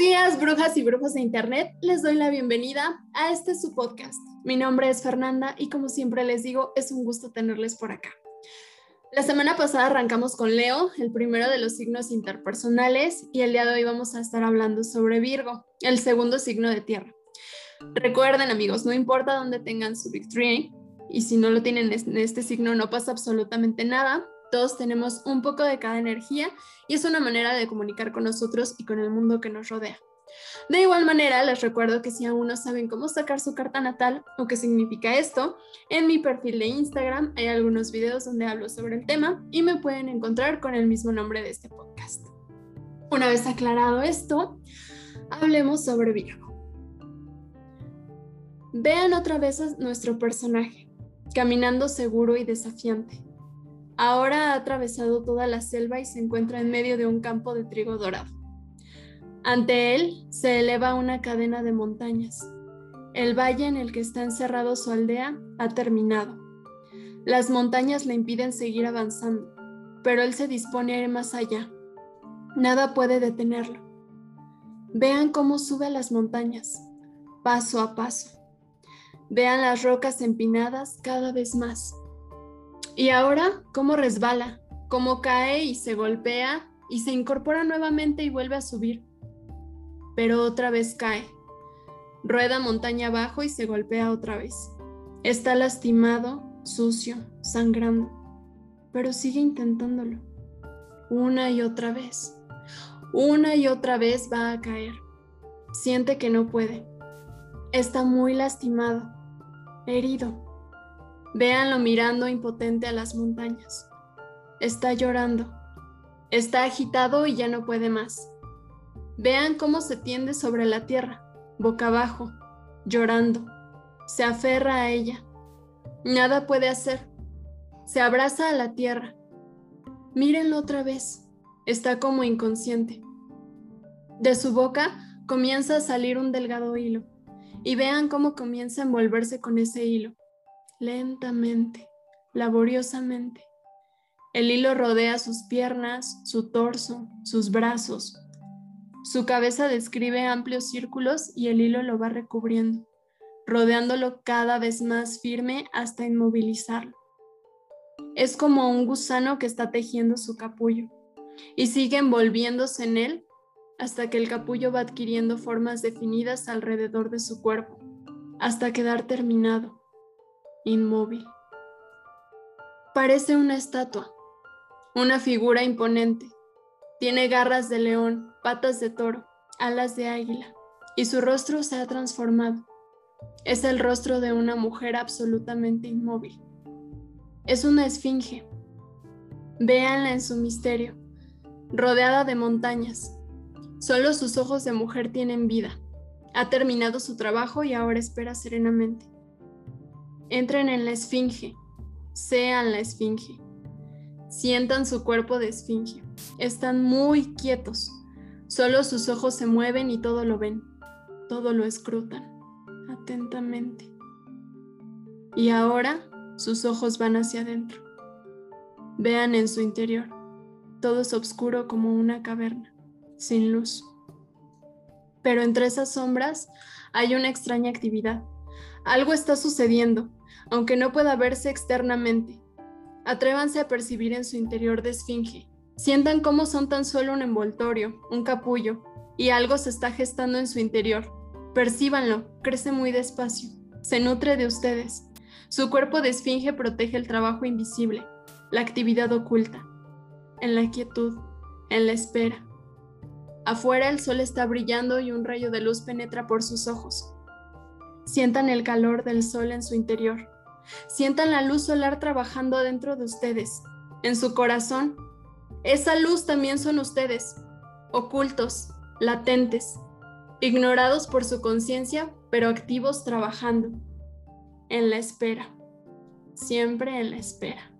días, brujas y brujos de Internet. Les doy la bienvenida a este su podcast. Mi nombre es Fernanda y como siempre les digo, es un gusto tenerles por acá. La semana pasada arrancamos con Leo, el primero de los signos interpersonales, y el día de hoy vamos a estar hablando sobre Virgo, el segundo signo de tierra. Recuerden amigos, no importa dónde tengan su victory, y si no lo tienen en este signo no pasa absolutamente nada, todos tenemos un poco de cada energía y es una manera de comunicar con nosotros y con el mundo que nos rodea. De igual manera, les recuerdo que si aún no saben cómo sacar su carta natal o qué significa esto, en mi perfil de Instagram hay algunos videos donde hablo sobre el tema y me pueden encontrar con el mismo nombre de este podcast. Una vez aclarado esto, hablemos sobre Virgo. Vean otra vez a nuestro personaje, caminando seguro y desafiante Ahora ha atravesado toda la selva y se encuentra en medio de un campo de trigo dorado. Ante él se eleva una cadena de montañas. El valle en el que está encerrado su aldea ha terminado. Las montañas le impiden seguir avanzando, pero él se dispone a ir más allá. Nada puede detenerlo. Vean cómo sube a las montañas, paso a paso. Vean las rocas empinadas cada vez más. Y ahora, cómo resbala, cómo cae y se golpea y se incorpora nuevamente y vuelve a subir. Pero otra vez cae. Rueda montaña abajo y se golpea otra vez. Está lastimado, sucio, sangrando, pero sigue intentándolo. Una y otra vez. Una y otra vez va a caer. Siente que no puede. Está muy lastimado, herido Véanlo mirando impotente a las montañas. Está llorando. Está agitado y ya no puede más. Vean cómo se tiende sobre la tierra, boca abajo, llorando. Se aferra a ella. Nada puede hacer. Se abraza a la tierra. Mírenlo otra vez. Está como inconsciente. De su boca comienza a salir un delgado hilo. Y vean cómo comienza a envolverse con ese hilo lentamente, laboriosamente. El hilo rodea sus piernas, su torso, sus brazos. Su cabeza describe amplios círculos y el hilo lo va recubriendo, rodeándolo cada vez más firme hasta inmovilizarlo. Es como un gusano que está tejiendo su capullo y sigue envolviéndose en él hasta que el capullo va adquiriendo formas definidas alrededor de su cuerpo, hasta quedar terminado inmóvil. Parece una estatua, una figura imponente. Tiene garras de león, patas de toro, alas de águila, y su rostro se ha transformado. Es el rostro de una mujer absolutamente inmóvil. Es una esfinge. Véanla en su misterio, rodeada de montañas. Solo sus ojos de mujer tienen vida. Ha terminado su trabajo y ahora espera serenamente. Entren en la esfinge, sean la esfinge. Sientan su cuerpo de esfinge. Están muy quietos. Solo sus ojos se mueven y todo lo ven. Todo lo escrutan atentamente. Y ahora sus ojos van hacia adentro. Vean en su interior. Todo es oscuro como una caverna, sin luz. Pero entre esas sombras hay una extraña actividad. Algo está sucediendo aunque no pueda verse externamente. Atrévanse a percibir en su interior de esfinge. Sientan cómo son tan solo un envoltorio, un capullo, y algo se está gestando en su interior. Percíbanlo, crece muy despacio, se nutre de ustedes. Su cuerpo de esfinge protege el trabajo invisible, la actividad oculta, en la quietud, en la espera. Afuera el sol está brillando y un rayo de luz penetra por sus ojos. Sientan el calor del sol en su interior. Sientan la luz solar trabajando dentro de ustedes, en su corazón. Esa luz también son ustedes, ocultos, latentes, ignorados por su conciencia, pero activos trabajando, en la espera, siempre en la espera.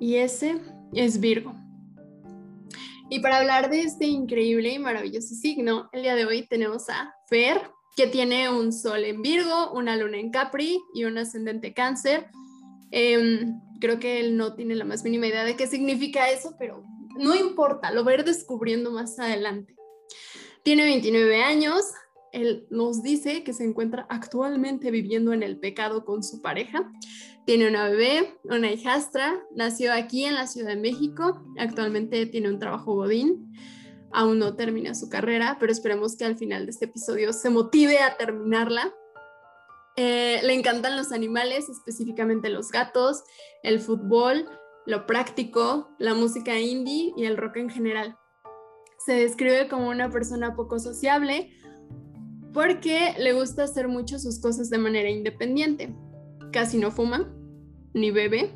Y ese es Virgo. Y para hablar de este increíble y maravilloso signo, el día de hoy tenemos a Fer, que tiene un sol en Virgo, una luna en Capri y un ascendente cáncer. Em, creo que él no tiene la más mínima idea de qué significa eso, pero no importa, lo va a ir descubriendo más adelante. Tiene 29 años, él nos dice que se encuentra actualmente viviendo en el pecado con su pareja. Tiene una bebé, una hijastra, nació aquí en la Ciudad de México, actualmente tiene un trabajo godín, aún no termina su carrera, pero esperemos que al final de este episodio se motive a terminarla. Eh, le encantan los animales, específicamente los gatos, el fútbol, lo práctico, la música indie y el rock en general. Se describe como una persona poco sociable porque le gusta hacer mucho sus cosas de manera independiente. Casi no fuma, ni bebe.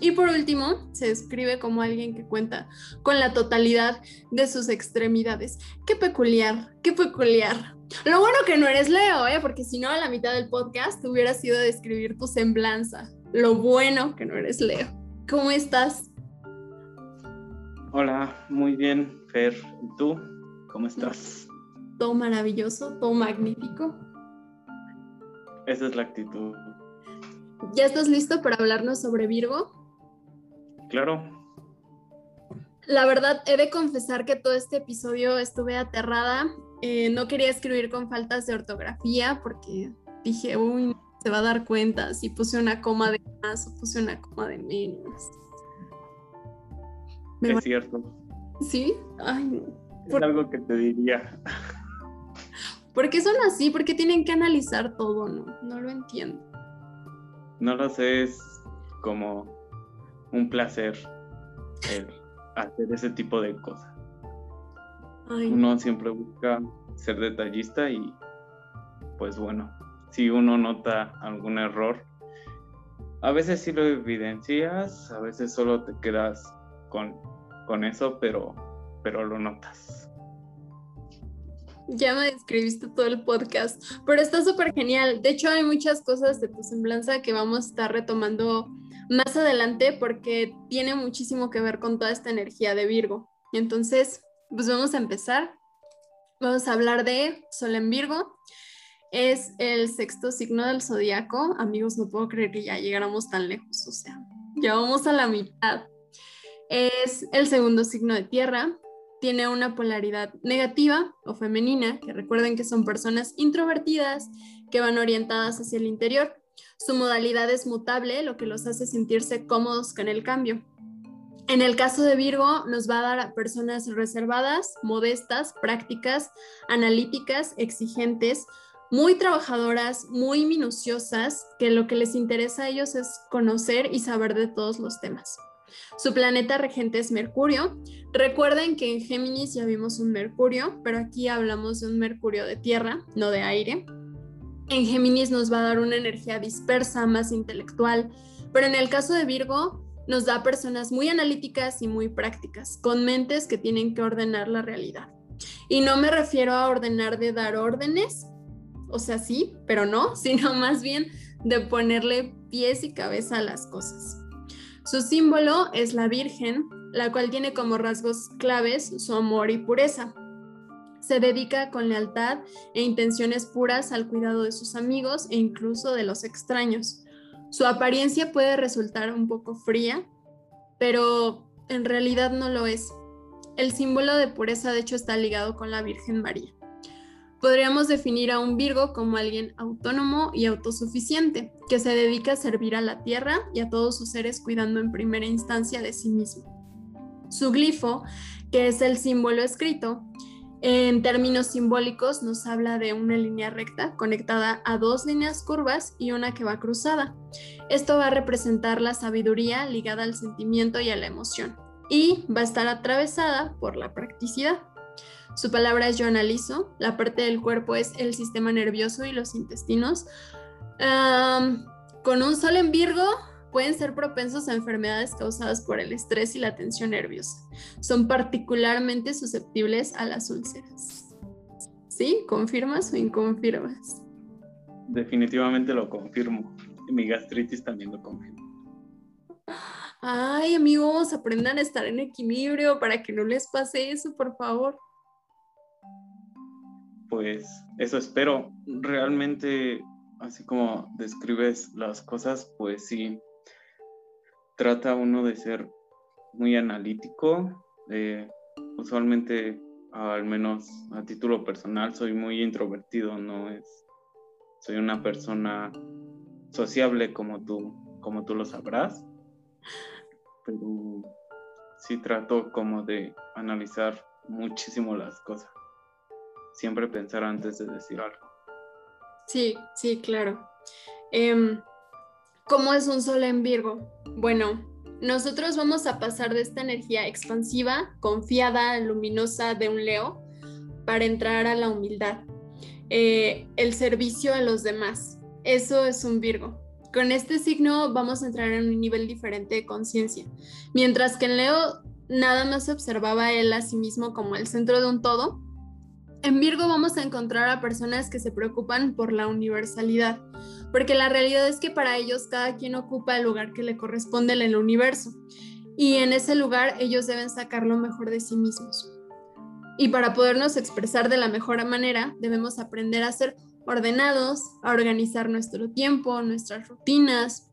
Y por último, se describe como alguien que cuenta con la totalidad de sus extremidades. Qué peculiar, qué peculiar. Lo bueno que no eres Leo, ¿eh? porque si no, a la mitad del podcast hubiera sido describir tu semblanza. Lo bueno que no eres Leo. ¿Cómo estás? Hola, muy bien, Fer. ¿Y tú? ¿Cómo estás? Todo maravilloso, todo magnífico. Esa es la actitud. ¿Ya estás listo para hablarnos sobre Virgo? Claro. La verdad, he de confesar que todo este episodio estuve aterrada. Eh, no quería escribir con faltas de ortografía porque dije, uy, se va a dar cuenta si puse una coma de más o puse una coma de menos. es cierto. ¿Sí? Ay, Es algo que te diría. ¿Por qué son así? ¿Por qué tienen que analizar todo? No, no lo entiendo. No lo sé, es como un placer hacer ese tipo de cosas. Uno siempre busca ser detallista y pues bueno, si uno nota algún error, a veces sí lo evidencias, a veces solo te quedas con, con eso, pero, pero lo notas. Ya me describiste todo el podcast, pero está súper genial. De hecho, hay muchas cosas de tu semblanza que vamos a estar retomando más adelante porque tiene muchísimo que ver con toda esta energía de Virgo. Entonces, pues vamos a empezar. Vamos a hablar de Sol en Virgo. Es el sexto signo del zodiaco. Amigos, no puedo creer que ya llegáramos tan lejos. O sea, ya vamos a la mitad. Es el segundo signo de tierra. Tiene una polaridad negativa o femenina, que recuerden que son personas introvertidas que van orientadas hacia el interior. Su modalidad es mutable, lo que los hace sentirse cómodos con el cambio. En el caso de Virgo, nos va a dar a personas reservadas, modestas, prácticas, analíticas, exigentes, muy trabajadoras, muy minuciosas, que lo que les interesa a ellos es conocer y saber de todos los temas. Su planeta regente es Mercurio. Recuerden que en Géminis ya vimos un Mercurio, pero aquí hablamos de un Mercurio de tierra, no de aire. En Géminis nos va a dar una energía dispersa, más intelectual, pero en el caso de Virgo nos da personas muy analíticas y muy prácticas, con mentes que tienen que ordenar la realidad. Y no me refiero a ordenar de dar órdenes, o sea, sí, pero no, sino más bien de ponerle pies y cabeza a las cosas. Su símbolo es la Virgen, la cual tiene como rasgos claves su amor y pureza. Se dedica con lealtad e intenciones puras al cuidado de sus amigos e incluso de los extraños. Su apariencia puede resultar un poco fría, pero en realidad no lo es. El símbolo de pureza de hecho está ligado con la Virgen María. Podríamos definir a un Virgo como alguien autónomo y autosuficiente, que se dedica a servir a la tierra y a todos sus seres cuidando en primera instancia de sí mismo. Su glifo, que es el símbolo escrito, en términos simbólicos nos habla de una línea recta conectada a dos líneas curvas y una que va cruzada. Esto va a representar la sabiduría ligada al sentimiento y a la emoción y va a estar atravesada por la practicidad. Su palabra es yo analizo, la parte del cuerpo es el sistema nervioso y los intestinos. con un sol en Virgo pueden ser propensos a enfermedades causadas por el estrés y la tensión nerviosa. Son particularmente susceptibles a las úlceras. ¿Sí? ¿Confirmas o inconfirmas? Definitivamente lo confirmo. Mi gastritis también lo confirma. Ay, amigos, aprendan a estar en equilibrio para que no les pase eso, por favor pues eso espero. Realmente, así como describes las cosas, pues sí, trata uno de ser muy analítico. usualmente al menos a título personal, soy muy introvertido, no es, soy una persona sociable como tú, como tú lo sabrás, pero sí trato como de analizar muchísimo las cosas, siempre pensar antes de decir algo. Sí, sí, claro. Em, ¿Cómo es un sol en Virgo? Bueno, nosotros vamos a pasar de esta energía expansiva, confiada, luminosa de un Leo para entrar a la humildad, eh, el servicio a los demás. Eso es un Virgo. Con este signo vamos a entrar en un nivel diferente de conciencia. Mientras que en Leo nada más se observaba él a sí mismo como el centro de un todo, en Virgo vamos a encontrar a personas que se preocupan por la universalidad, porque la realidad es que para ellos cada quien ocupa el lugar que le corresponde en el universo y en ese lugar ellos deben sacar lo mejor de sí mismos. Y para podernos expresar de la mejor manera, debemos aprender a ser ordenados, a organizar nuestro tiempo, nuestras rutinas.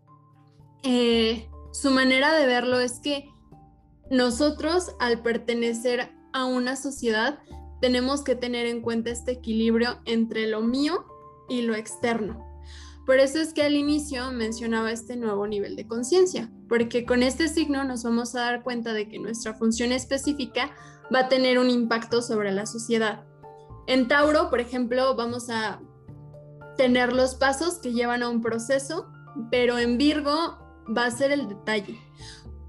Eh, su manera de verlo es que nosotros, al pertenecer a una sociedad, tenemos que tener en cuenta este equilibrio entre lo mío y lo externo. Por eso es que al inicio mencionaba este nuevo nivel de conciencia, porque con este signo nos vamos a dar cuenta de que nuestra función específica va a tener un impacto sobre la sociedad. En Tauro, por ejemplo, vamos a tener los pasos que llevan a un proceso, pero en Virgo va a ser el detalle.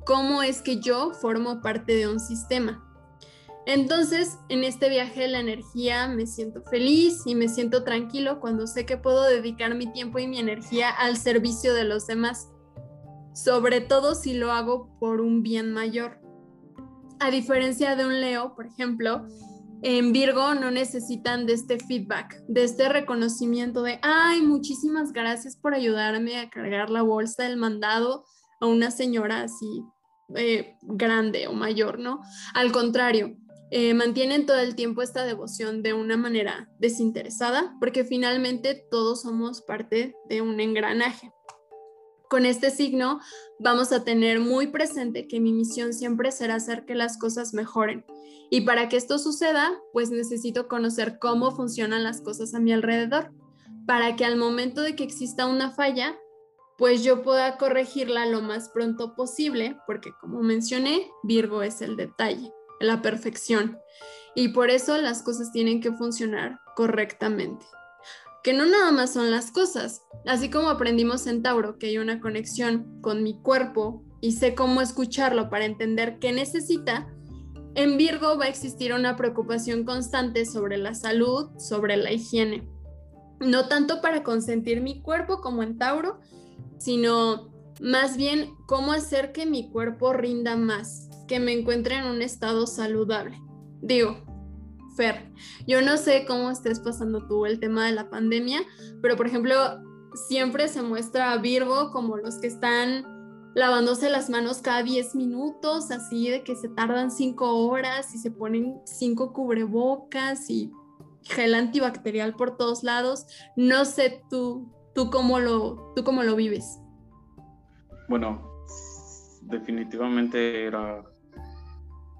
¿Cómo es que yo formo parte de un sistema? Entonces, en este viaje de la energía me siento feliz y me siento tranquilo cuando sé que puedo dedicar mi tiempo y mi energía al servicio de los demás, sobre todo si lo hago por un bien mayor. A diferencia de un Leo, por ejemplo, en Virgo no necesitan de este feedback, de este reconocimiento de, ay, muchísimas gracias por ayudarme a cargar la bolsa del mandado a una señora así eh, grande o mayor, ¿no? Al contrario, eh, mantienen todo el tiempo esta devoción de una manera desinteresada, porque finalmente todos somos parte de un engranaje. Con este signo vamos a tener muy presente que mi misión siempre será hacer que las cosas mejoren. Y para que esto suceda, pues necesito conocer cómo funcionan las cosas a mi alrededor, para que al momento de que exista una falla, pues yo pueda corregirla lo más pronto posible, porque como mencioné, Virgo es el detalle la perfección. Y por eso las cosas tienen que funcionar correctamente. Que no nada más son las cosas. Así como aprendimos en Tauro que hay una conexión con mi cuerpo y sé cómo escucharlo para entender qué necesita, en Virgo va a existir una preocupación constante sobre la salud, sobre la higiene. No tanto para consentir mi cuerpo como en Tauro, sino más bien cómo hacer que mi cuerpo rinda más, que me encuentre en un estado saludable. Digo, Fer, yo no sé cómo estés pasando tú el tema de la pandemia, pero por ejemplo, siempre se muestra Virgo como los que están lavándose las manos cada 10 minutos, así de que se tardan 5 horas y se ponen 5 cubrebocas y gel antibacterial por todos lados. No sé tú, tú cómo lo, tú cómo lo vives. Bueno, definitivamente era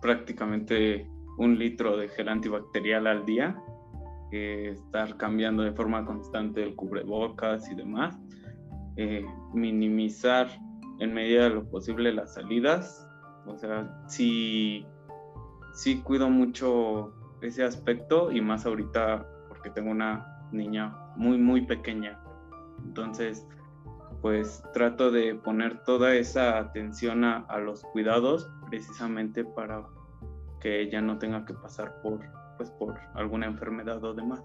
prácticamente un litro de gel antibacterial al día, estar cambiando de forma constante el cubrebocas y demás, eh, minimizar en medida de lo posible las salidas, o sea, sí, sí cuido mucho ese aspecto y más ahorita porque tengo una niña muy, muy pequeña, entonces pues trato de poner toda esa atención a, los cuidados precisamente para que ella no tenga que pasar por, pues, por alguna enfermedad o demás.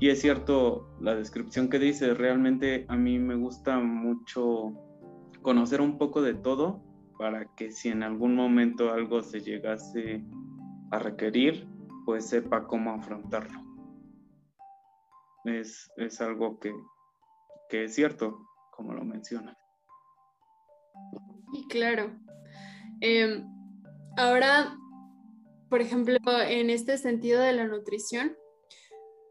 Y es cierto la descripción que dice, realmente a mí me gusta mucho conocer un poco de todo para que si en algún momento algo se llegase a requerir, pues sepa cómo afrontarlo. Es, es algo que, que es cierto, como lo mencionas. Y claro. Em, ahora, por ejemplo, en este sentido de la nutrición,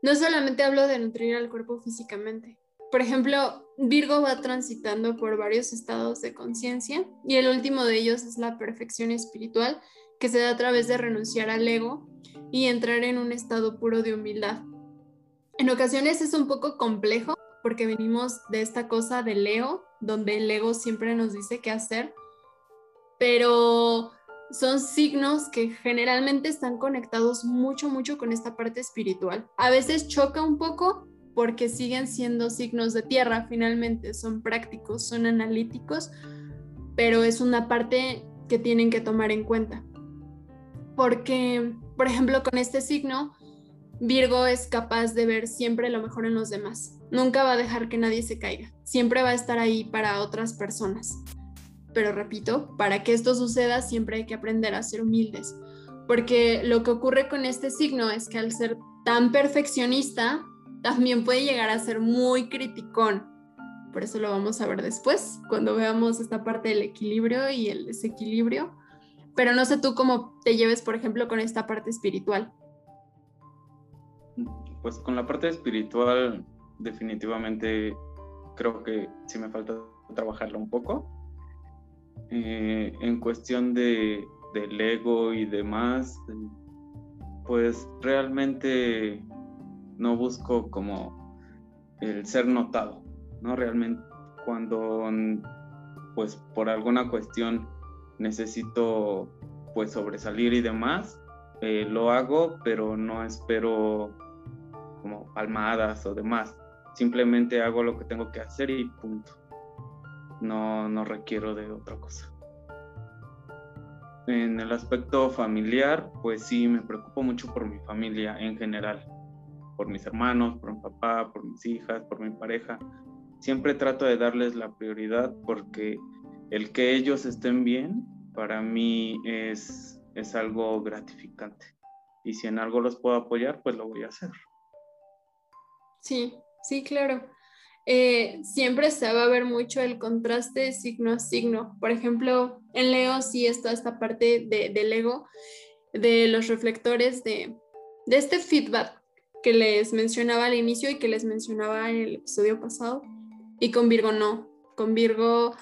no solamente hablo de nutrir al cuerpo físicamente. Por ejemplo, Virgo va transitando por varios estados de conciencia y el último de ellos es la perfección espiritual que se da a través de renunciar al ego y entrar en un estado puro de humildad. En ocasiones es un poco complejo porque venimos de esta cosa de Leo, donde el ego siempre nos dice qué hacer, pero son signos que generalmente están conectados mucho, mucho con esta parte espiritual. A veces choca un poco porque siguen siendo signos de tierra, finalmente son prácticos, son analíticos, pero es una parte que tienen que tomar en cuenta. Porque, por ejemplo, con este signo, Virgo es capaz de ver siempre lo mejor en los demás. Nunca va a dejar que nadie se caiga. Siempre va a estar ahí para otras personas. Pero repito, para que esto suceda siempre hay que aprender a ser humildes. Porque lo que ocurre con este signo es que al ser tan perfeccionista, también puede llegar a ser muy criticón. Por eso lo vamos a ver después, cuando veamos esta parte del equilibrio y el desequilibrio. Pero no sé tú cómo te lleves, por ejemplo, con esta parte espiritual. Pues con la parte espiritual, definitivamente creo que sí me falta trabajarlo un poco. Eh, en cuestión de, del ego y demás, pues realmente no busco como el ser notado, ¿no? Realmente cuando pues por alguna cuestión necesito pues sobresalir y demás, eh, lo hago, pero no espero como palmadas o demás. Simplemente hago lo que tengo que hacer y punto. No, no requiero de otra cosa. En el aspecto familiar, pues sí, me preocupo mucho por mi familia en general, por mis hermanos, por mi papá, por mis hijas, por mi pareja. Siempre trato de darles la prioridad porque el que ellos estén bien, para mí es, es algo gratificante. Y si en algo los puedo apoyar, pues lo voy a hacer. Sí, sí, claro. Eh, siempre se va a ver mucho el contraste signo a signo. Por ejemplo, en Leo sí está esta parte de, del ego, de los reflectores, de, de este feedback que les mencionaba al inicio y que les mencionaba en el episodio pasado. Y con Virgo no. Con Virgo,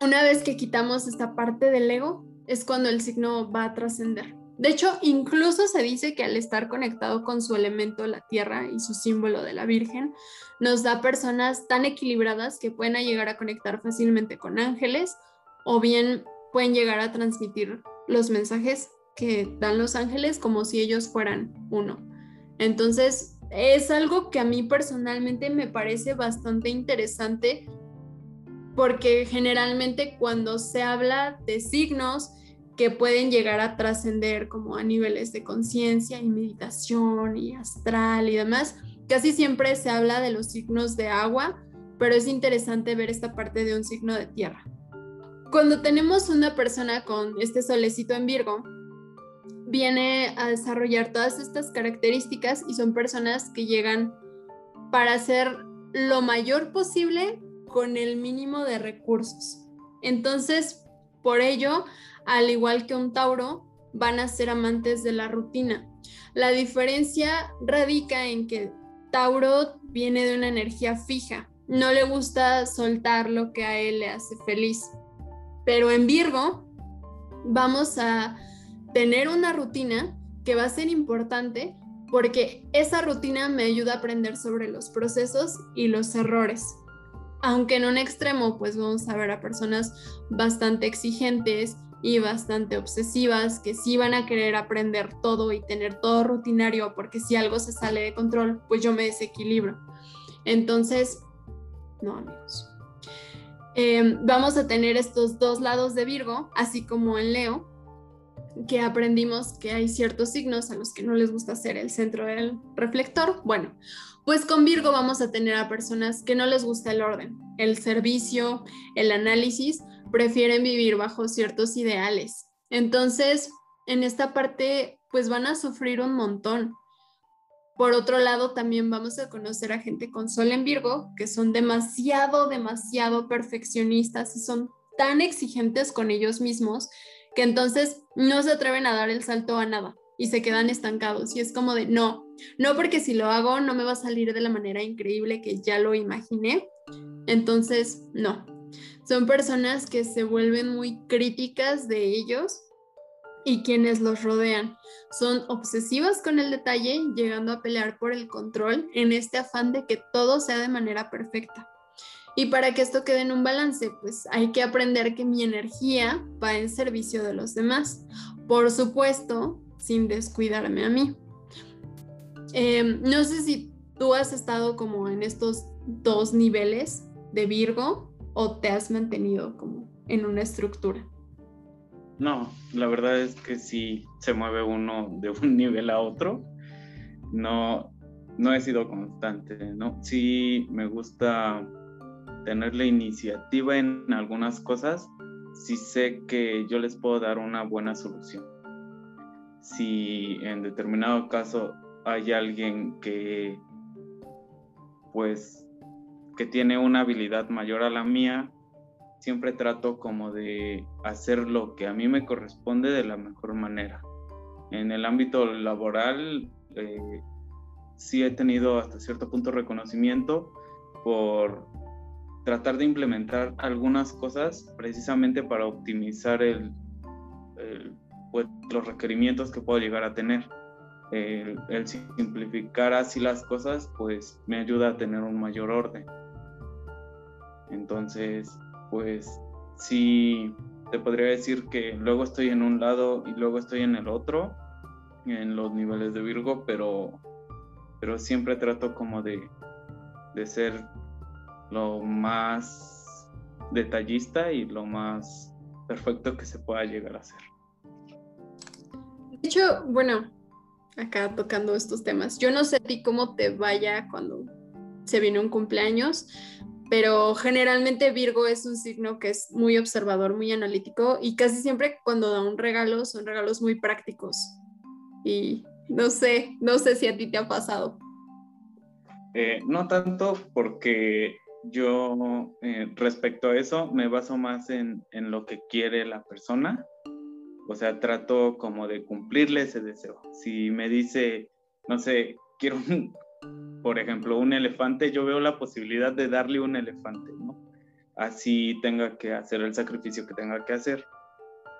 una vez que quitamos esta parte del ego, es cuando el signo va a trascender. De hecho, incluso se dice que al estar conectado con su elemento, la tierra, y su símbolo de la Virgen, nos da personas tan equilibradas que pueden llegar a conectar fácilmente con ángeles o bien pueden llegar a transmitir los mensajes que dan los ángeles como si ellos fueran uno. Entonces, es algo que a mí personalmente me parece bastante interesante porque generalmente cuando se habla de signos, que pueden llegar a trascender como a niveles de conciencia y meditación y astral y demás. Casi siempre se habla de los signos de agua, pero es interesante ver esta parte de un signo de tierra. Cuando tenemos una persona con este solecito en Virgo, viene a desarrollar todas estas características y son personas que llegan para hacer lo mayor posible con el mínimo de recursos. Entonces, por ello, al igual que un Tauro, van a ser amantes de la rutina. La diferencia radica en que Tauro viene de una energía fija, no le gusta soltar lo que a él le hace feliz. Pero en Virgo vamos a tener una rutina que va a ser importante porque esa rutina me ayuda a aprender sobre los procesos y los errores. Aunque en un extremo, pues vamos a ver a personas bastante exigentes y bastante obsesivas que sí van a querer aprender todo y tener todo rutinario porque si algo se sale de control, pues yo me desequilibro. Entonces, no amigos. Em, vamos a tener estos dos lados de Virgo, así como en Leo, que aprendimos que hay ciertos signos a los que no les gusta ser el centro del reflector. Bueno, pues con Virgo vamos a tener a personas que no les gusta el orden, el servicio, el análisis, prefieren vivir bajo ciertos ideales. Entonces, en esta parte, pues van a sufrir un montón. Por otro lado, también vamos a conocer a gente con Sol en Virgo, que son demasiado, demasiado perfeccionistas y son tan exigentes con ellos mismos que entonces no se atreven a dar el salto a nada y se quedan estancados. Y es como de, no, no porque si lo hago no me va a salir de la manera increíble que ya lo imaginé. Entonces, no, son personas que se vuelven muy críticas de ellos y quienes los rodean. Son obsesivas con el detalle, llegando a pelear por el control en este afán de que todo sea de manera perfecta. Y para que esto quede en un balance, pues hay que aprender que mi energía va en servicio de los demás. Por supuesto, sin descuidarme a mí. Em, no sé si tú has estado como en estos dos niveles de Virgo o te has mantenido como en una estructura. No, la verdad es que sí se mueve uno de un nivel a otro. No, no he sido constante, ¿no? Sí me gusta tener la iniciativa en algunas cosas si sé que yo les puedo dar una buena solución. Si en determinado caso hay alguien que pues que tiene una habilidad mayor a la mía, siempre trato como de hacer lo que a mí me corresponde de la mejor manera. En el ámbito laboral eh, sí he tenido hasta cierto punto reconocimiento por tratar de implementar algunas cosas precisamente para optimizar el, pues, los requerimientos que puedo llegar a tener. El, el, simplificar así las cosas pues me ayuda a tener un mayor orden. Entonces, pues sí, te podría decir que luego estoy en un lado y luego estoy en el otro, en los niveles de Virgo, pero, pero siempre trato como de, de ser lo más detallista y lo más perfecto que se pueda llegar a ser. De hecho, bueno, acá tocando estos temas, yo no sé ti cómo te vaya cuando se viene un cumpleaños, pero generalmente Virgo es un signo que es muy observador, muy analítico y casi siempre cuando da un regalo son regalos muy prácticos. Y no sé, no sé si a ti te ha pasado. Eh, no tanto porque yo eh, respecto a eso me baso más en, en, lo que quiere la persona. O sea, trato como de cumplirle ese deseo. Si me dice, no sé, quiero un, por ejemplo, un elefante, yo veo la posibilidad de darle un elefante, ¿no? Así tenga que hacer el sacrificio que tenga que hacer.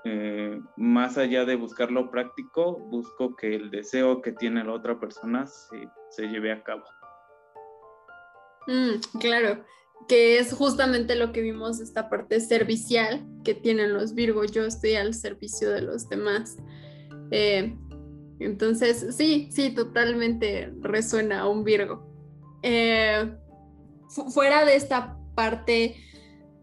Eh, más allá de buscar lo práctico, busco que el deseo que tiene la otra persona se, se lleve a cabo. Mm, claro, que es justamente lo que vimos, esta parte servicial que tienen los Virgo, yo estoy al servicio de los demás. Eh, entonces, sí, sí, totalmente resuena un Virgo. Eh, fuera de esta parte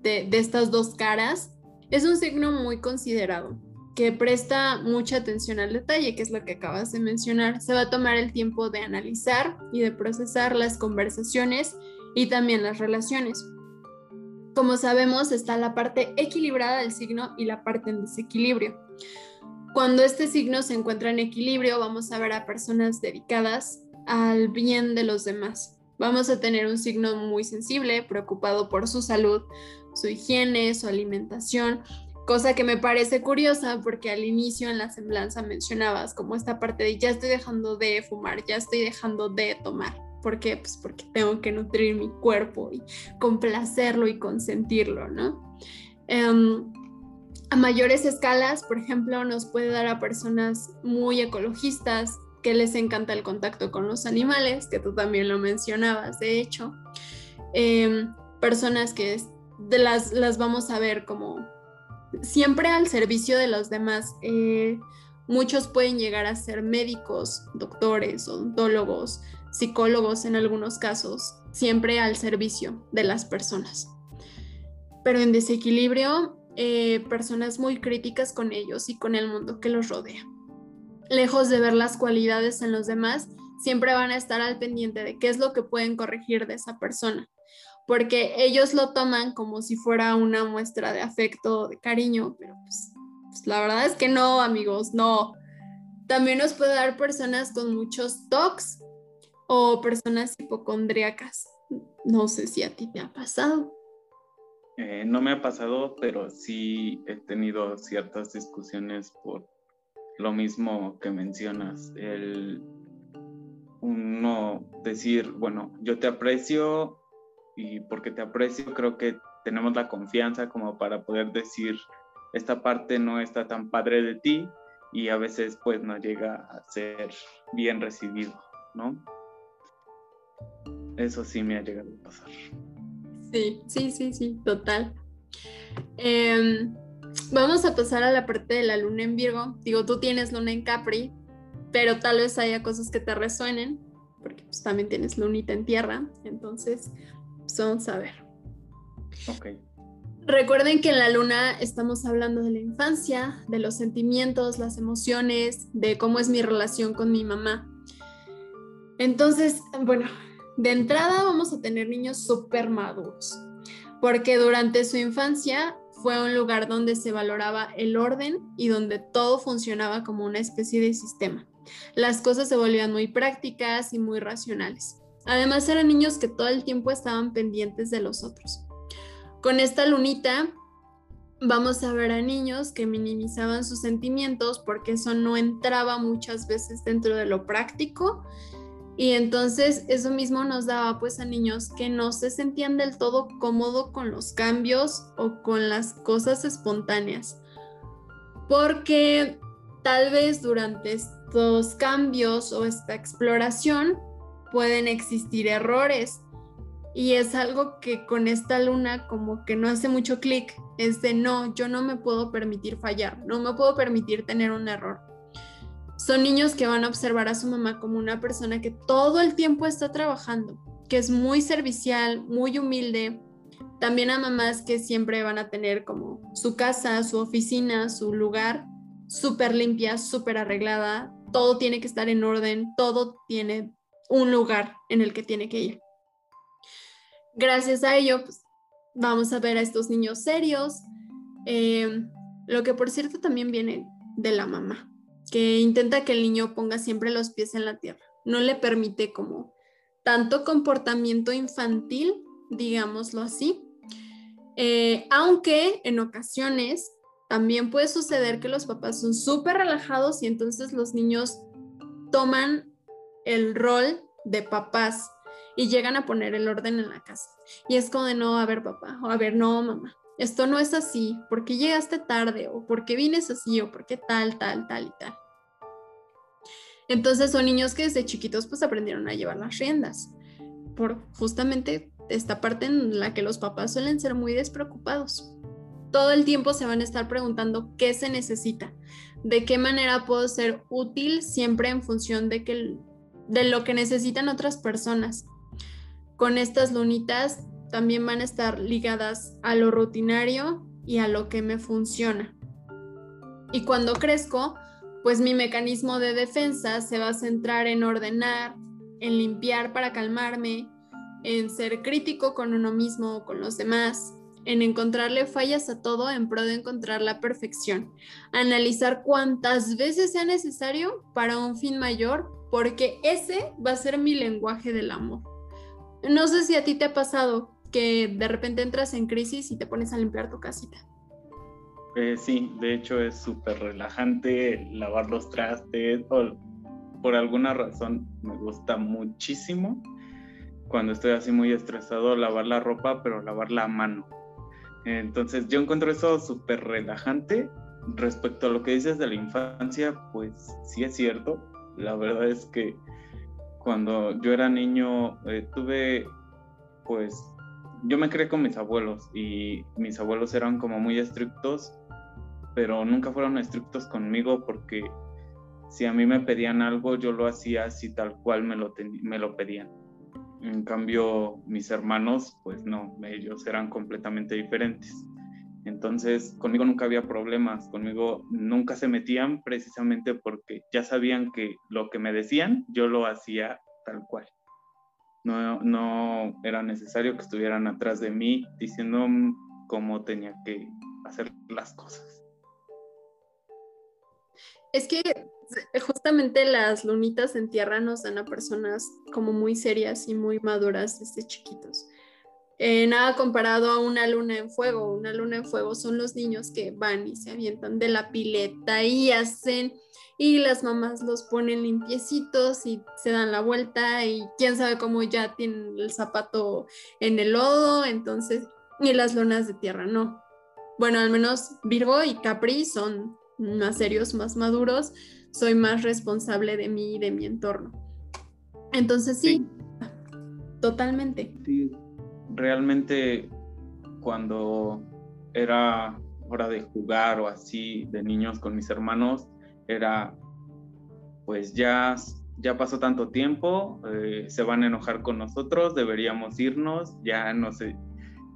de, de estas dos caras, es un signo muy considerado, que presta mucha atención al detalle, que es lo que acabas de mencionar. Se va a tomar el tiempo de analizar y de procesar las conversaciones y también las relaciones. Como sabemos, está la parte equilibrada del signo y la parte en desequilibrio. Cuando este signo se encuentra en equilibrio, vamos a ver a personas dedicadas al bien de los demás. Vamos a tener un signo muy sensible, preocupado por su salud, su higiene, su alimentación, cosa que me parece curiosa porque al inicio en la semblanza mencionabas como esta parte de ya estoy dejando de fumar, ya estoy dejando de tomar. ¿Por qué? Pues porque tengo que nutrir mi cuerpo y complacerlo y consentirlo, ¿no? Um, a mayores escalas, por ejemplo, nos puede dar a personas muy ecologistas que les encanta el contacto con los animales, que tú también lo mencionabas, de hecho. Em, personas que de las, las vamos a ver como siempre al servicio de los demás. Eh, muchos pueden llegar a ser médicos, doctores, odontólogos, psicólogos en algunos casos, siempre al servicio de las personas. Pero en desequilibrio eh, personas muy críticas con ellos y con el mundo que los rodea. Lejos de ver las cualidades en los demás, siempre van a estar al pendiente de qué es lo que pueden corregir de esa persona, porque ellos lo toman como si fuera una muestra de afecto, o de cariño, pero pues, pues la verdad es que no, amigos, no. También nos puede dar personas con muchos tocs o personas hipocondríacas. No sé si a ti te ha pasado. Eh, no me ha pasado, pero sí he tenido ciertas discusiones por lo mismo que mencionas. El uno decir, bueno, yo te aprecio y porque te aprecio creo que tenemos la confianza como para poder decir, esta parte no está tan padre de ti y a veces pues no llega a ser bien recibido, ¿no? Eso sí me ha llegado a pasar. Sí, sí, sí, sí, total. Em, vamos a pasar a la parte de la luna en Virgo. Digo, tú tienes luna en Capri, pero tal vez haya cosas que te resuenen, porque pues, también tienes lunita en tierra, entonces pues, vamos a ver. Ok. Recuerden que en la luna estamos hablando de la infancia, de los sentimientos, las emociones, de cómo es mi relación con mi mamá. Entonces, bueno, de entrada vamos a tener niños súper maduros, porque durante su infancia fue un lugar donde se valoraba el orden y donde todo funcionaba como una especie de sistema. Las cosas se volvían muy prácticas y muy racionales. Además eran niños que todo el tiempo estaban pendientes de los otros. Con esta lunita vamos a ver a niños que minimizaban sus sentimientos porque eso no entraba muchas veces dentro de lo práctico y entonces eso mismo nos daba pues a niños que no se sentían del todo cómodo con los cambios o con las cosas espontáneas. Porque tal vez durante estos cambios o esta exploración pueden existir errores. Y es algo que con esta luna como que no hace mucho clic. Es de no, yo no me puedo permitir fallar, no me puedo permitir tener un error son niños que van a observar a su mamá como una persona que todo el tiempo está trabajando, que es muy servicial, muy humilde. También a mamás que siempre van a tener como su casa, su oficina, su lugar súper limpia, súper arreglada. Todo tiene que estar en orden, todo tiene un lugar en el que tiene que ir. Gracias a ello, pues, vamos a ver a estos niños serios, eh, lo que por cierto también viene de la mamá que intenta que el niño ponga siempre los pies en la tierra. No le permite como tanto comportamiento infantil, digámoslo así. Eh, aunque en ocasiones también puede suceder que los papás son súper relajados y entonces los niños toman el rol de papás y llegan a poner el orden en la casa. Y es como de no, a ver papá, o a ver, no mamá, esto no es así, porque llegaste tarde, o porque vienes así, o porque tal, tal, tal y tal. Entonces son niños que desde chiquitos pues aprendieron a llevar las riendas, por justamente esta parte en la que los papás suelen ser muy despreocupados. Todo el tiempo se van a estar preguntando qué se necesita, de qué manera puedo ser útil siempre en función de, que, de lo que necesitan otras personas. Con estas lunitas también van a estar ligadas a lo rutinario y a lo que me funciona. Y cuando crezco, pues mi mecanismo de defensa se va a centrar en ordenar, en limpiar para calmarme, en ser crítico con uno mismo o con los demás, en encontrarle fallas a todo en pro de encontrar la perfección, analizar cuántas veces sea necesario para un fin mayor, porque ese va a ser mi lenguaje del amor. No sé si a ti te ha pasado, que de repente entras en crisis y te pones a limpiar tu casita. Eh, sí, de hecho es súper relajante lavar los trastes por alguna razón me gusta muchísimo cuando estoy así muy estresado lavar la ropa, pero lavarla a mano. Entonces yo encuentro eso súper relajante. Respecto a lo que dices de la infancia, pues sí es cierto. La verdad es que cuando yo era niño eh, tuve pues yo me crié con mis abuelos y mis abuelos eran como muy estrictos, pero nunca fueron estrictos conmigo porque si a mí me pedían algo, yo lo hacía así tal cual me lo, me lo pedían. En cambio, mis hermanos, pues no, ellos eran completamente diferentes. Entonces, conmigo nunca había problemas, conmigo nunca se metían precisamente porque ya sabían que lo que me decían, yo lo hacía tal cual no, no era necesario que estuvieran atrás de mí diciendo cómo tenía que hacer las cosas. Es que justamente las lunitas en tierra nos dan a personas como muy serias y muy maduras desde chiquitos. Eh, nada comparado a una luna en fuego. Una luna en fuego son los niños que van y se avientan de la pileta y hacen y las mamás los ponen limpiecitos y se dan la vuelta y quién sabe cómo ya tienen el zapato en el lodo, entonces, y las lunas de tierra no. Bueno, al menos Virgo y Capri son más serios, más maduros, soy más responsable de mí y de mi entorno. Entonces sí, totalmente. Sí, realmente cuando era hora de jugar o así de niños con mis hermanos, era pues ya, ya pasó tanto tiempo, eh, se van a enojar con nosotros, deberíamos irnos, ya no sé,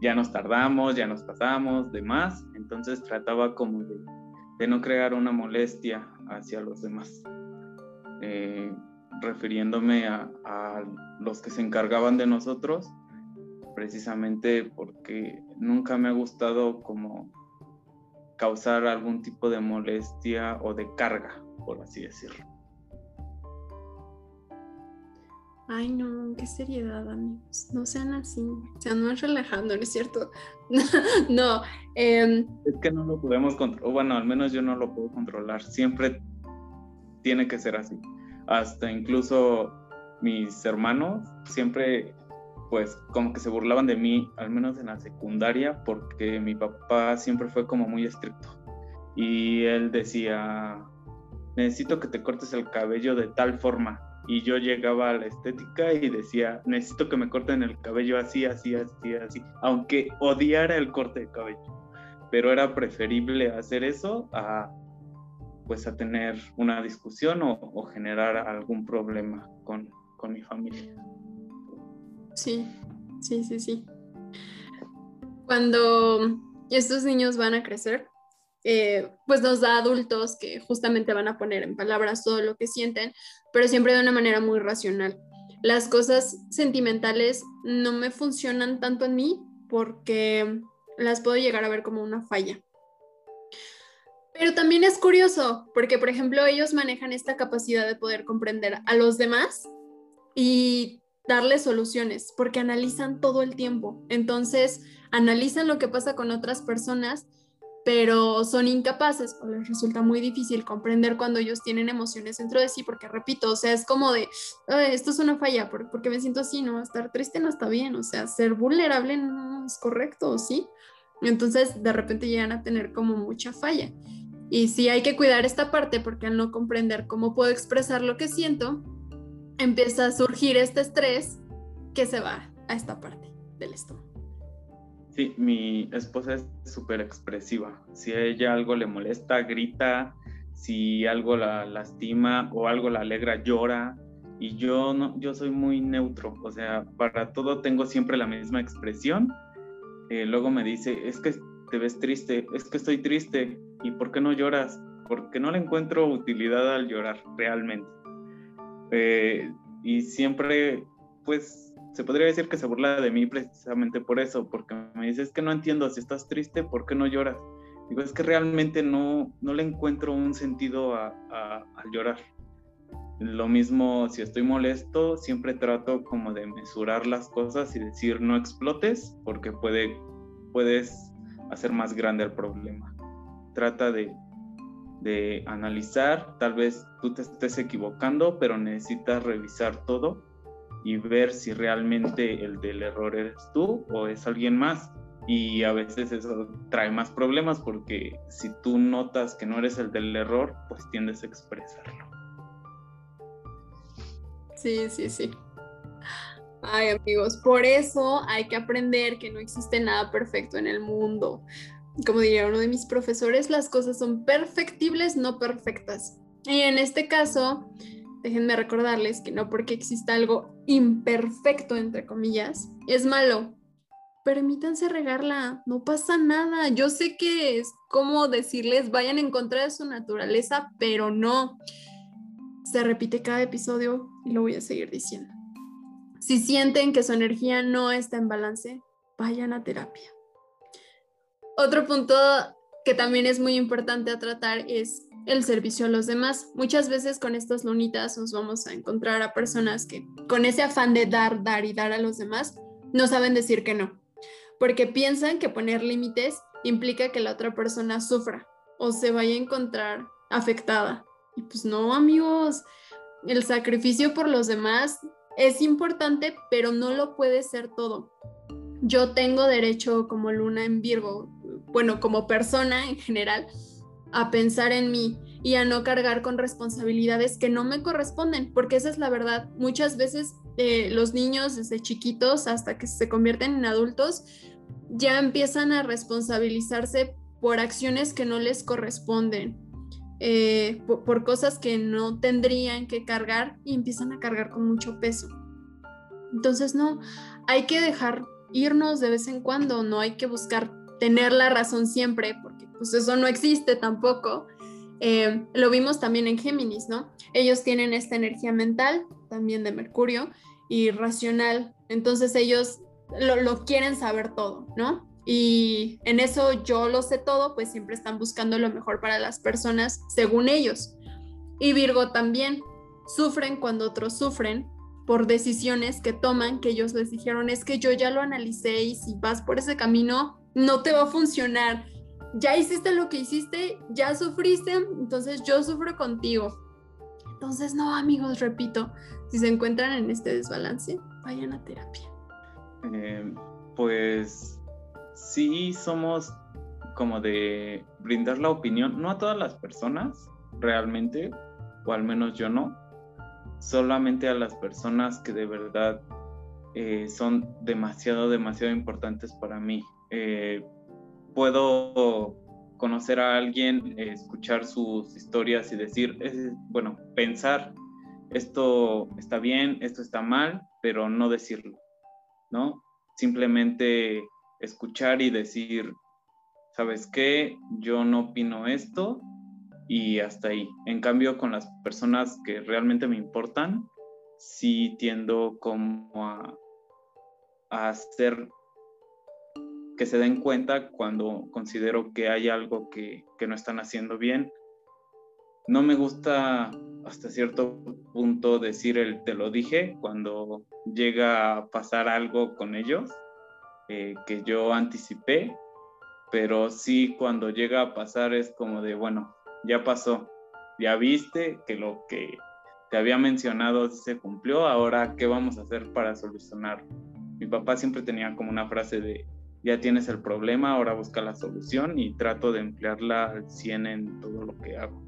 ya nos tardamos, ya nos pasamos, demás. Entonces trataba como de, no crear una molestia hacia los demás. Eh, refiriéndome a, a, los que se encargaban de nosotros, precisamente porque nunca me ha gustado como causar algún tipo de molestia o de carga, por así decirlo. Ay, no, qué seriedad, amigos. No sean así. Se más relajando, ¿no es cierto? no. Em, es que no lo podemos controlar. Bueno, al menos yo no lo puedo controlar. Siempre tiene que ser así. Hasta incluso mis hermanos siempre, pues, como que se burlaban de mí, al menos en la secundaria, porque mi papá siempre fue como muy estricto. Y él decía, necesito que te cortes el cabello de tal forma y yo llegaba a la estética y decía, necesito que me corten el cabello así, así, así, así, aunque odiara el corte de cabello, pero era preferible hacer eso a pues a tener una discusión o, generar algún problema con, con mi familia. Sí, sí, sí, sí. Cuando estos niños van a crecer, eh, pues nos da adultos que justamente van a poner en palabras todo lo que sienten, pero siempre de una manera muy racional. Las cosas sentimentales no me funcionan tanto en mí porque las puedo llegar a ver como una falla. Pero también es curioso porque, por ejemplo, ellos manejan esta capacidad de poder comprender a los demás y darles soluciones porque analizan todo el tiempo. Entonces, analizan lo que pasa con otras personas pero son incapaces o les resulta muy difícil comprender cuando ellos tienen emociones dentro de sí, porque repito, o sea, es como de, esto es una falla, porque me siento así, ¿no? Estar triste no está bien, o sea, ser vulnerable no es correcto, ¿sí? Entonces, de repente llegan a tener como mucha falla. Y sí hay que cuidar esta parte porque al no comprender cómo puedo expresar lo que siento, empieza a surgir este estrés que se va a esta parte del estómago. Sí, mi esposa es súper expresiva. Si a ella algo le molesta, grita. Si algo la lastima o algo la alegra, llora. Y yo no, yo soy muy neutro. O sea, para todo tengo siempre la misma expresión. Eh, luego me dice, es que te ves triste, es que estoy triste. ¿Y por qué no lloras? Porque no le encuentro utilidad al llorar realmente. Eh, y siempre, pues se podría decir que se burla de mí precisamente por eso, porque me dice, es que no entiendo, si estás triste, ¿por qué no lloras? Digo, es que realmente no, no le encuentro un sentido a, llorar. Lo mismo, si estoy molesto, siempre trato como de mesurar las cosas y decir, no explotes, porque puede, puedes hacer más grande el problema. Trata de, de analizar, tal vez tú te estés equivocando, pero necesitas revisar todo y ver si realmente el del error eres tú o es alguien más. Y a veces eso trae más problemas porque si tú notas que no eres el del error, pues tiendes a expresarlo. Sí, sí, sí. Ay, amigos, por eso hay que aprender que no existe nada perfecto en el mundo. Como diría uno de mis profesores, las cosas son perfectibles, no perfectas. Y en este caso, déjenme recordarles que no porque exista algo imperfecto, entre comillas, es malo. Permítanse regarla, no pasa nada. Yo sé que es como decirles vayan en contra de su naturaleza, pero no. Se repite cada episodio y lo voy a seguir diciendo. Si sienten que su energía no está en balance, vayan a terapia. Otro punto que también es muy importante a tratar es el servicio a los demás. Muchas veces con estas lunitas nos vamos a encontrar a personas que con ese afán de dar, dar y dar a los demás, no saben decir que no, porque piensan que poner límites implica que la otra persona sufra o se vaya a encontrar afectada. Y pues no, amigos, el sacrificio por los demás es importante, pero no lo puede ser todo. Yo tengo derecho como luna en Virgo, bueno, como persona en general, a pensar en mí y a no cargar con responsabilidades que no me corresponden, porque esa es la verdad. Muchas veces eh, los niños desde chiquitos hasta que se convierten en adultos ya empiezan a responsabilizarse por acciones que no les corresponden, eh, por, cosas que no tendrían que cargar y empiezan a cargar con mucho peso. Entonces no, hay que dejar irnos de vez en cuando, no hay que buscar tener la razón siempre, porque pues eso no existe tampoco. Eh, lo vimos también en Géminis, ¿no? Ellos tienen esta energía mental, también de Mercurio, y racional. Entonces ellos lo, quieren saber todo, ¿no? Y en eso yo lo sé todo, pues siempre están buscando lo mejor para las personas según ellos. Y Virgo también. Sufren cuando otros sufren por decisiones que toman que ellos les dijeron, es que yo ya lo analicé y si vas por ese camino no te va a funcionar. Ya hiciste lo que hiciste, ya sufriste, entonces yo sufro contigo. Entonces, no, amigos, repito, si se encuentran en este desbalance, vayan a terapia. Eh, pues sí somos como de brindar la opinión, no a todas las personas realmente, o al menos yo no, solamente a las personas que de verdad eh, son demasiado, demasiado importantes para mí. Eh, puedo conocer a alguien, escuchar sus historias y decir, bueno, pensar, esto está bien, esto está mal, pero no decirlo. ¿no? Simplemente escuchar y decir, ¿sabes qué? Yo no opino esto y hasta ahí. En cambio, con las personas que realmente me importan, sí tiendo como a, hacer que se den cuenta cuando considero que hay algo que, que no están haciendo bien. No me gusta hasta cierto punto decir el te lo dije cuando llega a pasar algo con ellos eh, que yo anticipé, pero sí cuando llega a pasar es como de, bueno, ya pasó, ya viste que lo que te había mencionado se cumplió, ahora qué vamos a hacer para solucionar. Mi papá siempre tenía como una frase de, ya tienes el problema, ahora busca la solución y trato de emplearla al 100 en todo lo que hago.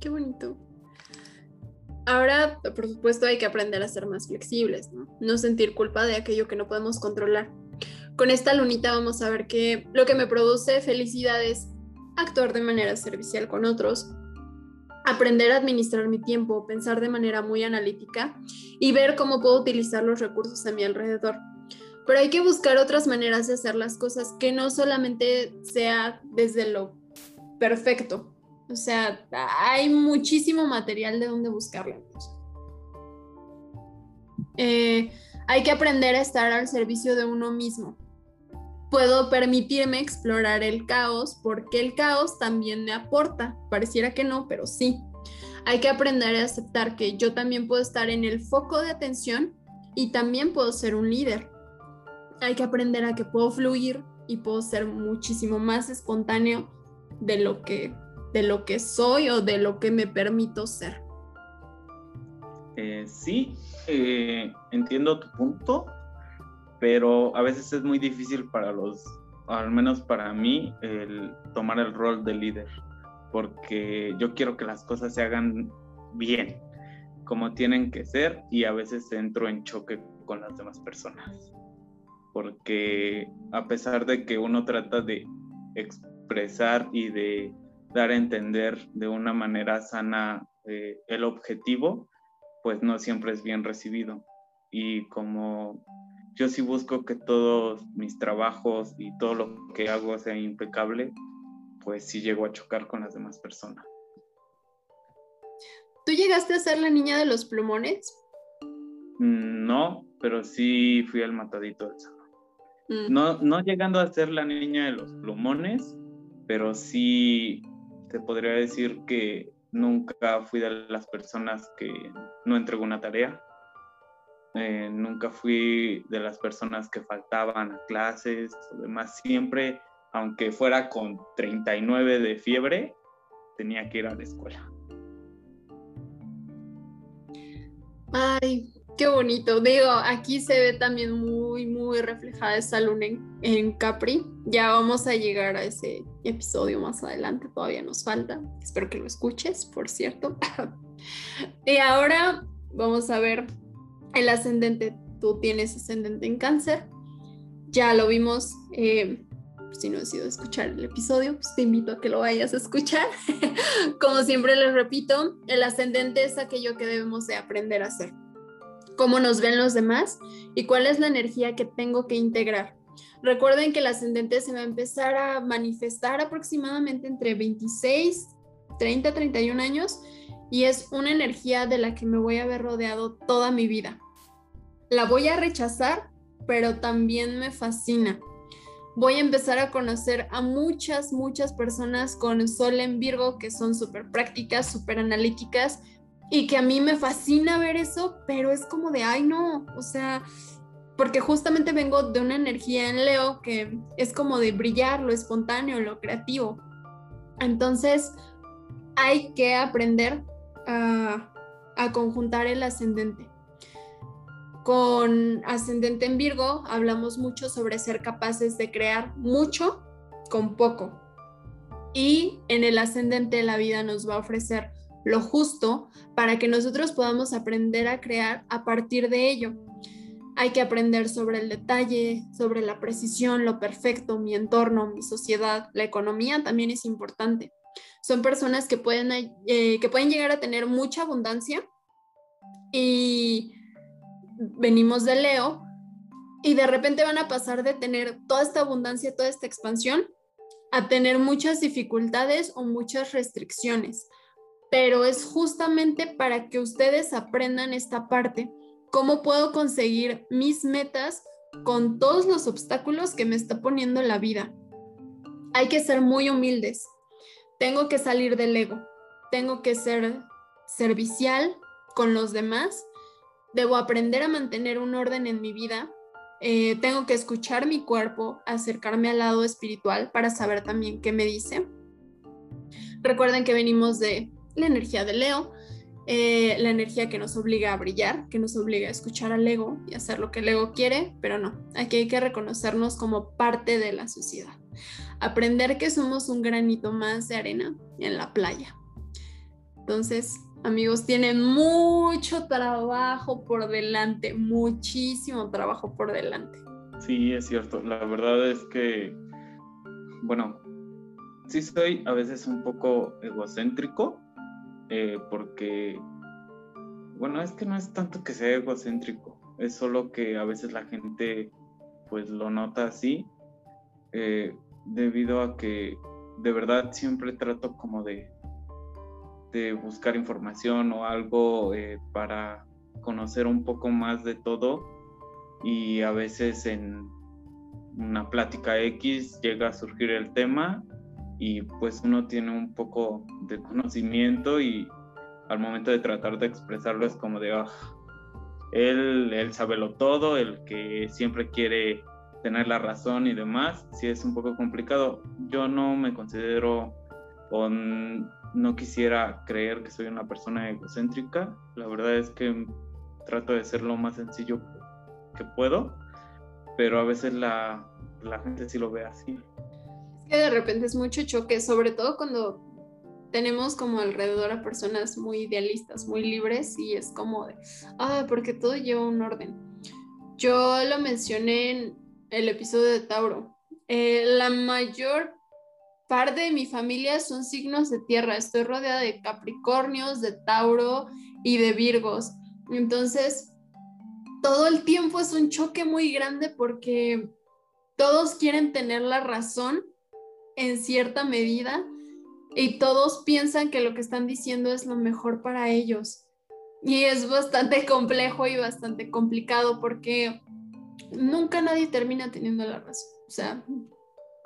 Qué bonito. Ahora, por supuesto, hay que aprender a ser más flexibles, ¿no? No sentir culpa de aquello que no podemos controlar. Con esta lunita vamos a ver que lo que me produce felicidad es actuar de manera servicial con otros, aprender a administrar mi tiempo, pensar de manera muy analítica y ver cómo puedo utilizar los recursos a mi alrededor. Pero hay que buscar otras maneras de hacer las cosas que no solamente sea desde lo perfecto, o sea, hay muchísimo material de donde buscarlo. Eh, hay que aprender a estar al servicio de uno mismo. Puedo permitirme explorar el caos porque el caos también me aporta. Pareciera que no, pero sí. Hay que aprender a aceptar que yo también puedo estar en el foco de atención y también puedo ser un líder. Hay que aprender a que puedo fluir y puedo ser muchísimo más espontáneo de lo que de lo que soy o de lo que me permito ser. Eh, sí, eh, entiendo tu punto, pero a veces es muy difícil para los, al menos para mí, el tomar el rol de líder, porque yo quiero que las cosas se hagan bien, como tienen que ser, y a veces entro en choque con las demás personas, porque a pesar de que uno trata de expresar y de dar a entender de una manera sana eh, el objetivo, pues no siempre es bien recibido. Y como yo sí busco que todos mis trabajos y todo lo que hago sea impecable, pues sí llego a chocar con las demás personas. ¿Tú llegaste a ser la niña de los plumones? Mm, no, pero sí fui el matadito del. Mm. No, no llegando a ser la niña de los plumones, pero sí te podría decir que nunca fui de las personas que no entregó una tarea. Eh, nunca fui de las personas que faltaban a clases o demás. Siempre, aunque fuera con 39 de fiebre, tenía que ir a la escuela. Ay, Qué bonito. Digo, aquí se ve también muy, muy reflejada esa luna en, Capri. Ya vamos a llegar a ese episodio más adelante, todavía nos falta. Espero que lo escuches, por cierto. y ahora vamos a ver el ascendente. Tú tienes ascendente en cáncer. Ya lo vimos. Eh, si no has ido a escuchar el episodio, pues te invito a que lo vayas a escuchar. Como siempre les repito, el ascendente es aquello que debemos de aprender a hacer cómo nos ven los demás y cuál es la energía que tengo que integrar. Recuerden que el ascendente se va a empezar a manifestar aproximadamente entre 26, 30, 31 años y es una energía de la que me voy a ver rodeado toda mi vida. La voy a rechazar, pero también me fascina. Voy a empezar a conocer a muchas, muchas personas con sol en Virgo que son súper prácticas, súper analíticas, y que a mí me fascina ver eso, pero es como de, ay no, o sea, porque justamente vengo de una energía en Leo que es como de brillar, lo espontáneo, lo creativo. Entonces, hay que aprender a, a conjuntar el ascendente. Con ascendente en Virgo hablamos mucho sobre ser capaces de crear mucho con poco. Y en el ascendente la vida nos va a ofrecer lo justo para que nosotros podamos aprender a crear a partir de ello. Hay que aprender sobre el detalle, sobre la precisión, lo perfecto, mi entorno, mi sociedad, la economía también es importante. Son personas que pueden, eh, que pueden llegar a tener mucha abundancia y venimos de Leo y de repente van a pasar de tener toda esta abundancia, toda esta expansión, a tener muchas dificultades o muchas restricciones pero es justamente para que ustedes aprendan esta parte, cómo puedo conseguir mis metas con todos los obstáculos que me está poniendo la vida. Hay que ser muy humildes. Tengo que salir del ego. Tengo que ser servicial con los demás. Debo aprender a mantener un orden en mi vida. Eh, tengo que escuchar mi cuerpo, acercarme al lado espiritual para saber también qué me dice. Recuerden que venimos de la energía de Leo, eh, la energía que nos obliga a brillar, que nos obliga a escuchar al ego y hacer lo que el ego quiere, pero no, aquí hay que reconocernos como parte de la sociedad. Aprender que somos un granito más de arena en la playa. Entonces, amigos, tienen mucho trabajo por delante, muchísimo trabajo por delante. Sí, es cierto. La verdad es que, bueno, sí soy a veces un poco egocéntrico eh, porque, bueno, es que no es tanto que sea egocéntrico, es solo que a veces la gente pues lo nota así, eh, debido a que de verdad siempre trato como de, de buscar información o algo eh, para conocer un poco más de todo y a veces en una plática X llega a surgir el tema y pues uno tiene un poco de conocimiento y al momento de tratar de expresarlo es como de, ah, él, él sabe lo todo, el que siempre quiere tener la razón y demás, sí es un poco complicado. Yo no me considero o no quisiera creer que soy una persona egocéntrica, la verdad es que trato de ser lo más sencillo que puedo, pero a veces la, la gente sí lo ve así de repente es mucho choque, sobre todo cuando tenemos como alrededor a personas muy idealistas, muy libres y es como de, ah, porque todo lleva un orden. Yo lo mencioné en el episodio de Tauro. Eh, la mayor parte de mi familia son signos de tierra. Estoy rodeada de Capricornios, de Tauro y de Virgos. Entonces, todo el tiempo es un choque muy grande porque todos quieren tener la razón en cierta medida y todos piensan que lo que están diciendo es lo mejor para ellos. Y es bastante complejo y bastante complicado porque nunca nadie termina teniendo la razón. O sea,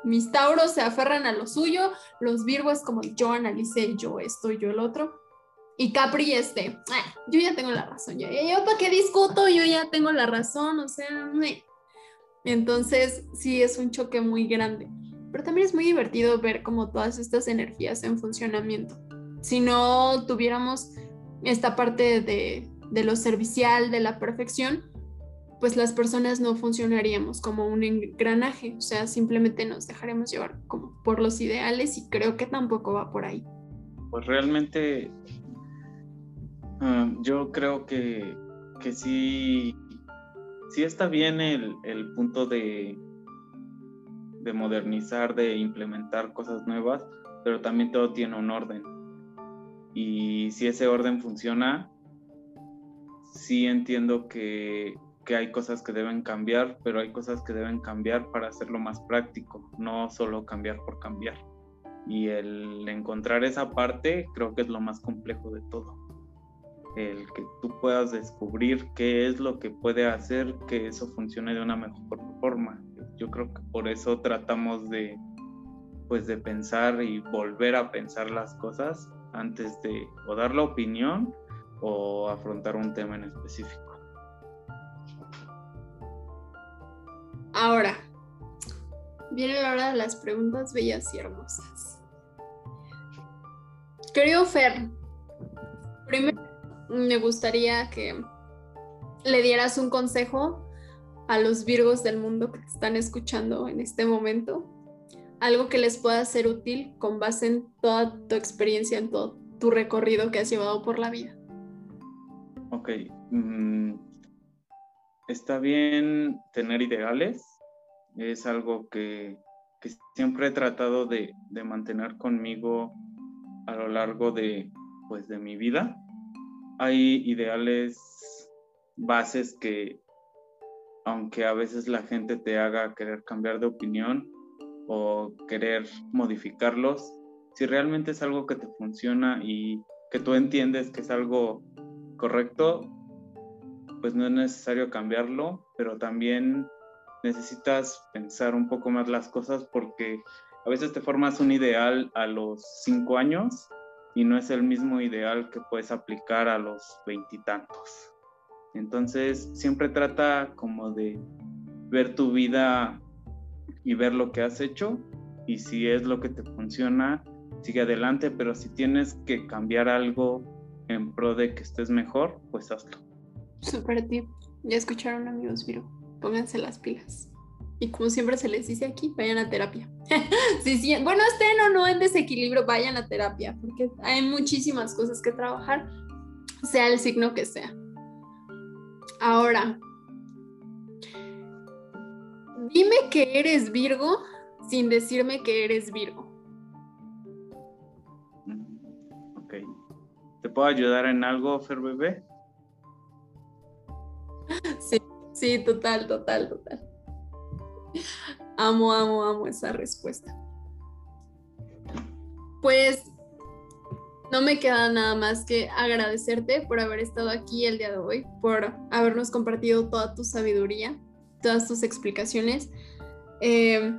mis tauros se aferran a lo suyo, los virgos como yo analicé, yo esto, yo el otro. Y Capri este, ah, yo ya tengo la razón, yo, yo para qué discuto, yo ya tengo la razón, o sea, entonces sí es un choque muy grande pero también es muy divertido ver como todas estas energías en funcionamiento. Si no tuviéramos esta parte de, de lo servicial, de la perfección, pues las personas no funcionaríamos como un engranaje, o sea, simplemente nos dejaremos llevar como por los ideales y creo que tampoco va por ahí. Pues realmente ah, yo creo que, que sí, sí está bien el, el punto de, de modernizar, de implementar cosas nuevas, pero también todo tiene un orden. Y si ese orden funciona, sí entiendo que, que, hay cosas que deben cambiar, pero hay cosas que deben cambiar para hacerlo más práctico, no solo cambiar por cambiar. Y el encontrar esa parte creo que es lo más complejo de todo. El que tú puedas descubrir qué es lo que puede hacer que eso funcione de una mejor forma. Yo creo que por eso tratamos de, pues de pensar y volver a pensar las cosas antes de o dar la opinión o afrontar un tema en específico. Ahora, viene la hora de las preguntas bellas y hermosas. Querido Fer, primero me gustaría que le dieras un consejo a los virgos del mundo que te están escuchando en este momento algo que les pueda ser útil con base en toda tu experiencia, en todo tu recorrido que has llevado por la vida. Ok. Mm, está bien tener ideales. Es algo que, siempre he tratado de, de, mantener conmigo a lo largo de, pues, de mi vida. Hay ideales bases que, aunque a veces la gente te haga querer cambiar de opinión, o querer modificarlos, si realmente es algo que te funciona y que tú entiendes que es algo correcto, pues no es necesario cambiarlo, pero también necesitas pensar un poco más las cosas porque a veces te formas un ideal a los cinco años y no es el mismo ideal que puedes aplicar a los veintitantos. Entonces siempre trata como de ver tu vida y ver lo que has hecho y si es lo que te funciona, sigue adelante, pero si tienes que cambiar algo en pro de que estés mejor, pues hazlo. Super tip. Ya escucharon amigos Viro, pónganse las pilas. Y como siempre se les dice aquí, vayan a terapia. sí, sí, bueno, estén o no en desequilibrio, vayan a terapia, porque hay muchísimas cosas que trabajar, sea el signo que sea. Ahora, Dime que eres Virgo sin decirme que eres Virgo. Ok. ¿Te puedo ayudar en algo, Fer Bebé? Sí, sí, total, total, total. Amo, amo, amo esa respuesta. Pues no me queda nada más que agradecerte por haber estado aquí el día de hoy, por habernos compartido toda tu sabiduría todas tus explicaciones. Eh,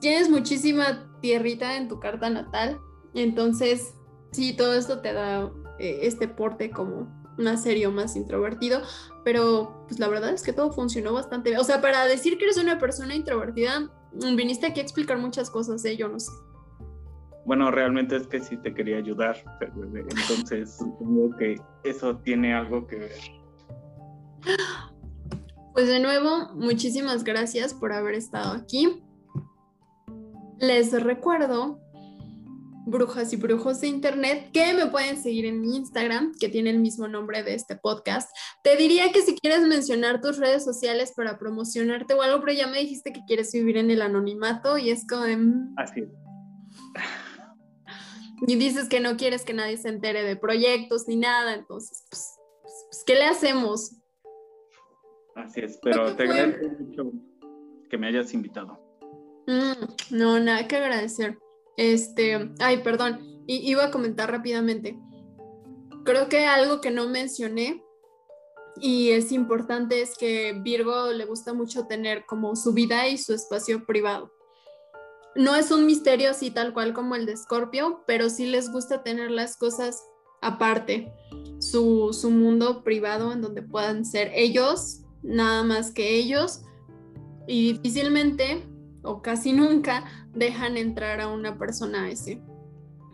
tienes muchísima tierrita en tu carta natal, entonces sí, todo esto te da eh, este porte como más serio, más introvertido, pero pues la verdad es que todo funcionó bastante bien. O sea, para decir que eres una persona introvertida, viniste aquí a explicar muchas cosas, ¿eh? yo no sé. Bueno, realmente es que sí te quería ayudar, entonces supongo que eso tiene algo que ver. Pues de nuevo, muchísimas gracias por haber estado aquí. Les recuerdo, brujas y brujos de internet, que me pueden seguir en mi Instagram, que tiene el mismo nombre de este podcast. Te diría que si quieres mencionar tus redes sociales para promocionarte o algo, pero ya me dijiste que quieres vivir en el anonimato y es como... Mm. Así Y dices que no quieres que nadie se entere de proyectos ni nada, entonces, pues, pues, pues ¿qué le hacemos? Así es, pero te agradezco mucho que me hayas invitado. Mm, no, nada que agradecer. Este, ay, perdón, iba a comentar rápidamente. Creo que algo que no mencioné y es importante es que Virgo le gusta mucho tener como su vida y su espacio privado. No es un misterio así tal cual como el de Scorpio, pero sí les gusta tener las cosas aparte, su, su mundo privado en donde puedan ser ellos nada más que ellos y difícilmente o casi nunca dejan entrar a una persona a ese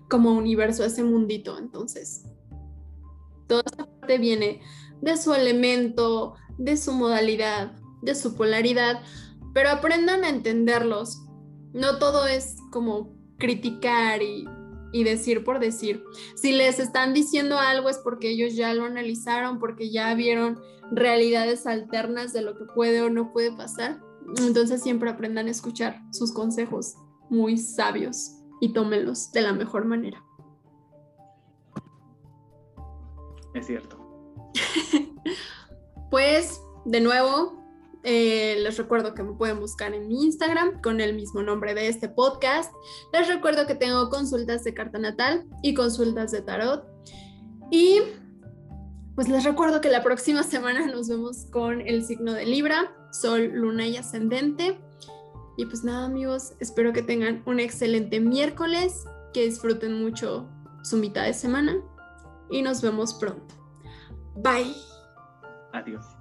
como universo, a ese mundito. Entonces, toda esta parte viene de su elemento, de su modalidad, de su polaridad, pero aprendan a entenderlos. No todo es como criticar y, y, decir por decir. Si les están diciendo algo es porque ellos ya lo analizaron, porque ya vieron realidades alternas de lo que puede o no puede pasar. Entonces siempre aprendan a escuchar sus consejos muy sabios y tómenlos de la mejor manera. Es cierto. pues, de nuevo, eh, les recuerdo que me pueden buscar en mi Instagram con el mismo nombre de este podcast. Les recuerdo que tengo consultas de carta natal y consultas de tarot. Y pues les recuerdo que la próxima semana nos vemos con el signo de Libra, Sol, Luna y Ascendente. Y pues nada amigos, espero que tengan un excelente miércoles, que disfruten mucho su mitad de semana y nos vemos pronto. Bye. Adiós.